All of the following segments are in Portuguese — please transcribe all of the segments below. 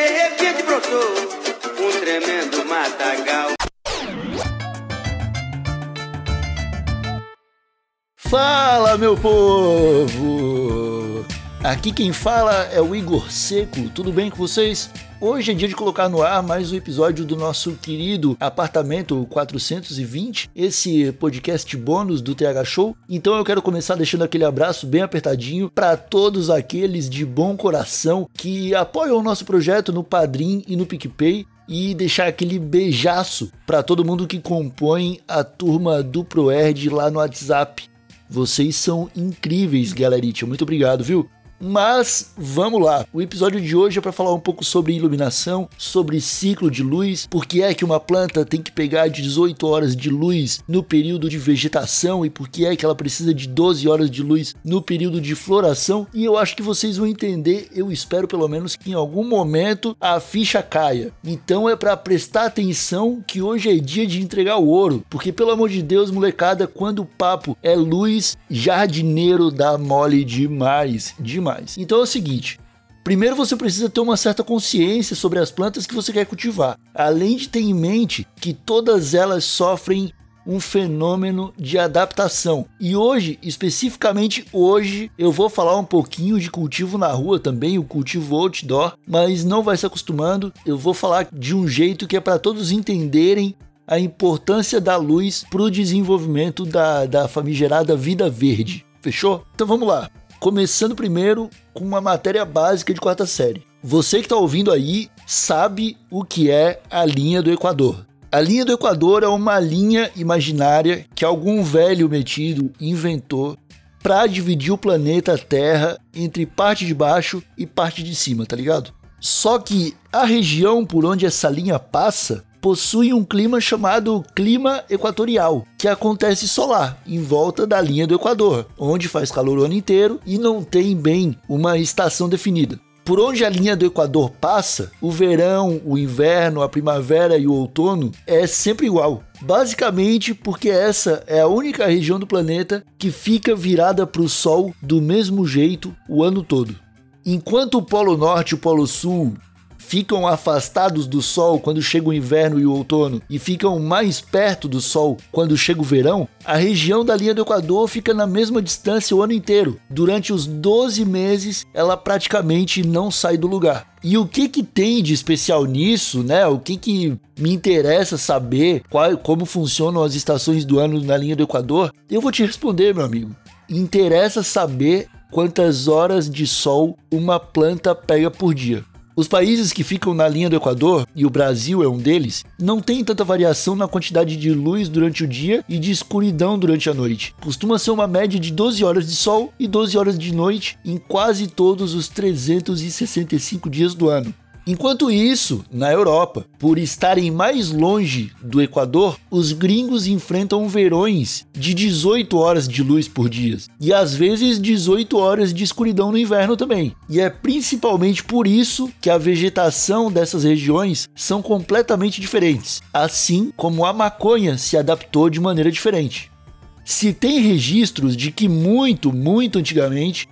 De repente brotou um tremendo matagal. Fala, meu povo! Aqui quem fala é o Igor Seco, tudo bem com vocês? Hoje é dia de colocar no ar mais um episódio do nosso querido Apartamento 420, esse podcast bônus do TH Show. Então eu quero começar deixando aquele abraço bem apertadinho para todos aqueles de bom coração que apoiam o nosso projeto no Padrim e no PicPay e deixar aquele beijaço para todo mundo que compõe a turma do ProErd lá no WhatsApp. Vocês são incríveis, galerite. Muito obrigado, viu? Mas vamos lá. O episódio de hoje é para falar um pouco sobre iluminação, sobre ciclo de luz, por que é que uma planta tem que pegar 18 horas de luz no período de vegetação e por que é que ela precisa de 12 horas de luz no período de floração. E eu acho que vocês vão entender, eu espero pelo menos que em algum momento a ficha caia. Então é para prestar atenção que hoje é dia de entregar o ouro, porque pelo amor de Deus, molecada, quando o papo é luz, jardineiro dá mole demais, demais mais. Então é o seguinte. Primeiro você precisa ter uma certa consciência sobre as plantas que você quer cultivar, além de ter em mente que todas elas sofrem um fenômeno de adaptação. E hoje, especificamente hoje, eu vou falar um pouquinho de cultivo na rua também, o cultivo outdoor, mas não vai se acostumando. Eu vou falar de um jeito que é para todos entenderem a importância da luz para o desenvolvimento da, da famigerada vida verde. Fechou? Então vamos lá começando primeiro com uma matéria básica de quarta série. Você que está ouvindo aí sabe o que é a linha do Equador. A linha do Equador é uma linha imaginária que algum velho metido inventou para dividir o planeta Terra entre parte de baixo e parte de cima, tá ligado? Só que a região por onde essa linha passa possui um clima chamado clima equatorial, que acontece solar, em volta da linha do Equador, onde faz calor o ano inteiro e não tem bem uma estação definida. Por onde a linha do Equador passa, o verão, o inverno, a primavera e o outono é sempre igual. Basicamente porque essa é a única região do planeta que fica virada para o Sol do mesmo jeito o ano todo. Enquanto o Polo Norte e o Polo Sul ficam afastados do Sol quando chega o inverno e o outono e ficam mais perto do Sol quando chega o verão, a região da linha do Equador fica na mesma distância o ano inteiro. Durante os 12 meses, ela praticamente não sai do lugar. E o que que tem de especial nisso, né? O que que me interessa saber qual, como funcionam as estações do ano na linha do Equador? Eu vou te responder, meu amigo. Interessa saber quantas horas de sol uma planta pega por dia. Os países que ficam na linha do Equador, e o Brasil é um deles, não tem tanta variação na quantidade de luz durante o dia e de escuridão durante a noite. Costuma ser uma média de 12 horas de sol e 12 horas de noite em quase todos os 365 dias do ano. Enquanto isso, na Europa, por estarem mais longe do Equador, os gringos enfrentam verões de 18 horas de luz por dia e às vezes 18 horas de escuridão no inverno também. E é principalmente por isso que a vegetação dessas regiões são completamente diferentes, assim como a maconha se adaptou de maneira diferente. Se tem registros de que muito, muito antigamente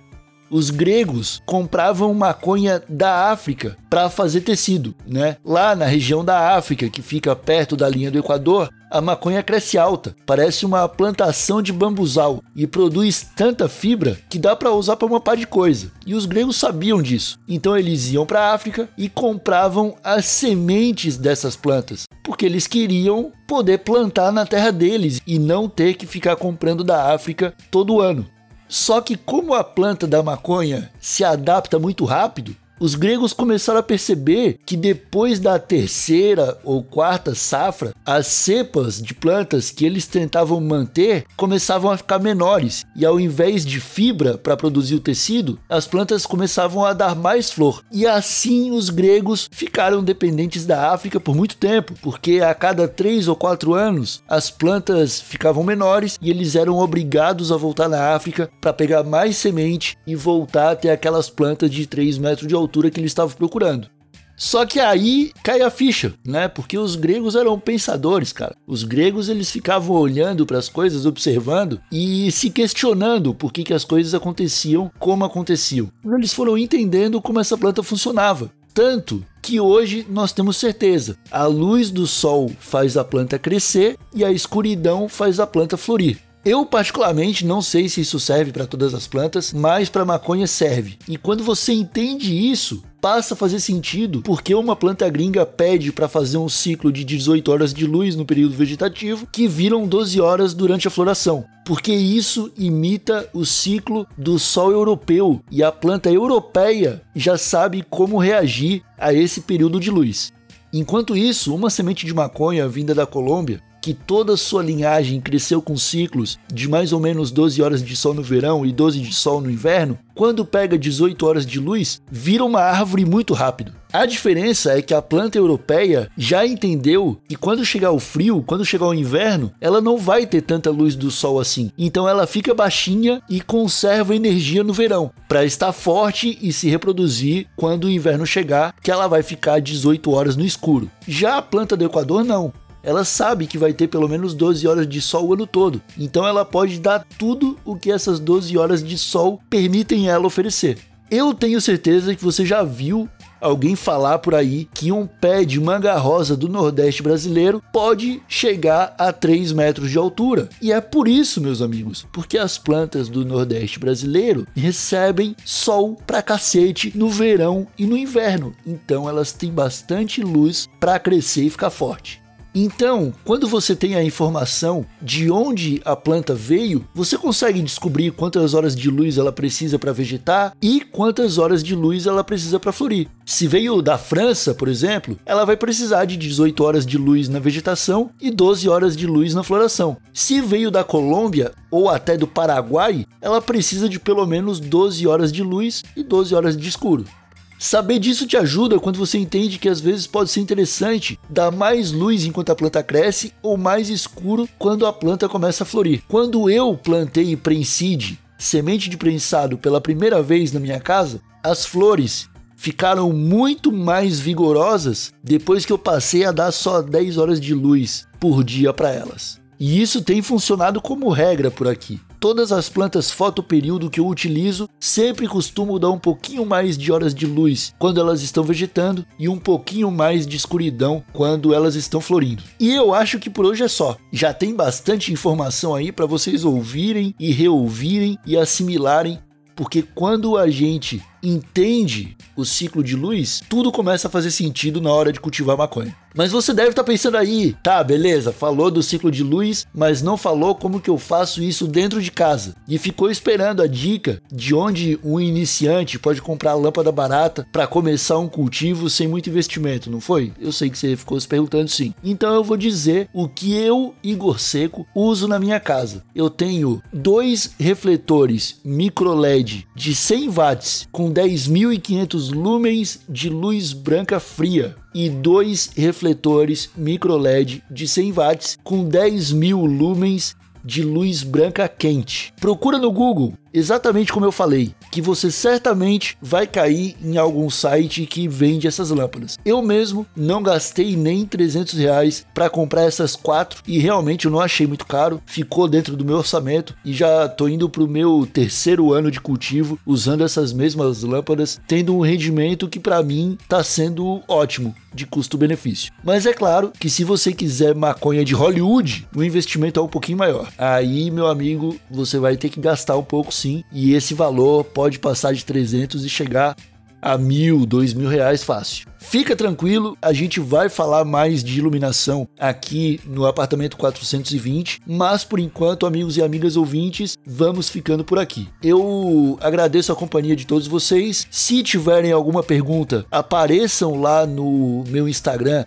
os gregos compravam maconha da África para fazer tecido, né? Lá na região da África, que fica perto da linha do Equador, a maconha cresce alta, parece uma plantação de bambuzal e produz tanta fibra que dá para usar para uma par de coisa. E os gregos sabiam disso. Então eles iam para a África e compravam as sementes dessas plantas, porque eles queriam poder plantar na terra deles e não ter que ficar comprando da África todo ano. Só que como a planta da maconha se adapta muito rápido, os gregos começaram a perceber que depois da terceira ou quarta safra, as cepas de plantas que eles tentavam manter começavam a ficar menores, e ao invés de fibra para produzir o tecido, as plantas começavam a dar mais flor. E assim os gregos ficaram dependentes da África por muito tempo, porque a cada três ou quatro anos as plantas ficavam menores e eles eram obrigados a voltar na África para pegar mais semente e voltar ter aquelas plantas de 3 metros de altura altura que ele estava procurando. Só que aí cai a ficha, né? Porque os gregos eram pensadores, cara. Os gregos eles ficavam olhando para as coisas, observando e se questionando por que, que as coisas aconteciam como aconteciam. Eles foram entendendo como essa planta funcionava. Tanto que hoje nós temos certeza. A luz do sol faz a planta crescer e a escuridão faz a planta florir. Eu particularmente não sei se isso serve para todas as plantas, mas para maconha serve. E quando você entende isso, passa a fazer sentido porque uma planta gringa pede para fazer um ciclo de 18 horas de luz no período vegetativo que viram 12 horas durante a floração. Porque isso imita o ciclo do sol europeu e a planta europeia já sabe como reagir a esse período de luz. Enquanto isso, uma semente de maconha vinda da Colômbia que toda sua linhagem cresceu com ciclos de mais ou menos 12 horas de sol no verão e 12 de sol no inverno, quando pega 18 horas de luz, vira uma árvore muito rápido. A diferença é que a planta europeia já entendeu que quando chegar o frio, quando chegar o inverno, ela não vai ter tanta luz do sol assim. Então ela fica baixinha e conserva energia no verão, para estar forte e se reproduzir quando o inverno chegar, que ela vai ficar 18 horas no escuro. Já a planta do Equador não ela sabe que vai ter pelo menos 12 horas de sol o ano todo. Então ela pode dar tudo o que essas 12 horas de sol permitem ela oferecer. Eu tenho certeza que você já viu alguém falar por aí que um pé de manga rosa do Nordeste brasileiro pode chegar a 3 metros de altura. E é por isso, meus amigos, porque as plantas do Nordeste brasileiro recebem sol pra cacete no verão e no inverno. Então elas têm bastante luz para crescer e ficar forte. Então, quando você tem a informação de onde a planta veio, você consegue descobrir quantas horas de luz ela precisa para vegetar e quantas horas de luz ela precisa para florir. Se veio da França, por exemplo, ela vai precisar de 18 horas de luz na vegetação e 12 horas de luz na floração. Se veio da Colômbia ou até do Paraguai, ela precisa de pelo menos 12 horas de luz e 12 horas de escuro. Saber disso te ajuda quando você entende que às vezes pode ser interessante dar mais luz enquanto a planta cresce ou mais escuro quando a planta começa a florir. Quando eu plantei prenside, semente de prensado, pela primeira vez na minha casa, as flores ficaram muito mais vigorosas depois que eu passei a dar só 10 horas de luz por dia para elas. E isso tem funcionado como regra por aqui. Todas as plantas fotoperíodo que eu utilizo sempre costumam dar um pouquinho mais de horas de luz quando elas estão vegetando e um pouquinho mais de escuridão quando elas estão florindo. E eu acho que por hoje é só. Já tem bastante informação aí para vocês ouvirem e reouvirem e assimilarem, porque quando a gente entende o ciclo de luz, tudo começa a fazer sentido na hora de cultivar maconha. Mas você deve estar tá pensando aí, tá, beleza, falou do ciclo de luz, mas não falou como que eu faço isso dentro de casa. E ficou esperando a dica de onde um iniciante pode comprar lâmpada barata para começar um cultivo sem muito investimento, não foi? Eu sei que você ficou se perguntando sim. Então eu vou dizer o que eu, Igor Seco, uso na minha casa. Eu tenho dois refletores micro LED de 100 watts com 10.500 lumens de luz branca fria e dois refletores micro LED de 100 watts com 10.000 lumens de luz branca quente. Procura no Google, exatamente como eu falei, que você certamente vai cair em algum site que vende essas lâmpadas. Eu mesmo não gastei nem 300 reais para comprar essas quatro e realmente eu não achei muito caro, ficou dentro do meu orçamento e já tô indo pro meu terceiro ano de cultivo usando essas mesmas lâmpadas, tendo um rendimento que para mim tá sendo ótimo de custo-benefício. Mas é claro que se você quiser maconha de Hollywood, o investimento é um pouquinho maior. Aí, meu amigo, você vai ter que gastar um pouco sim, e esse valor pode passar de 300 e chegar a mil, dois mil reais fácil. Fica tranquilo, a gente vai falar mais de iluminação aqui no apartamento 420, mas por enquanto, amigos e amigas ouvintes, vamos ficando por aqui. Eu agradeço a companhia de todos vocês. Se tiverem alguma pergunta, apareçam lá no meu Instagram,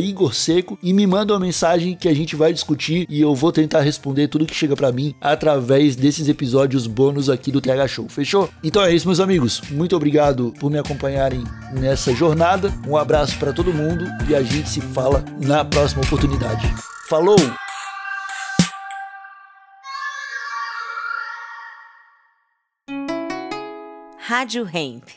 @igorseco e me mandem uma mensagem que a gente vai discutir e eu vou tentar responder tudo que chega para mim através desses episódios bônus aqui do TH Show. Fechou? Então é isso, meus amigos. Muito obrigado me acompanharem nessa jornada. Um abraço para todo mundo e a gente se fala na próxima oportunidade. Falou! Rádio Hemp.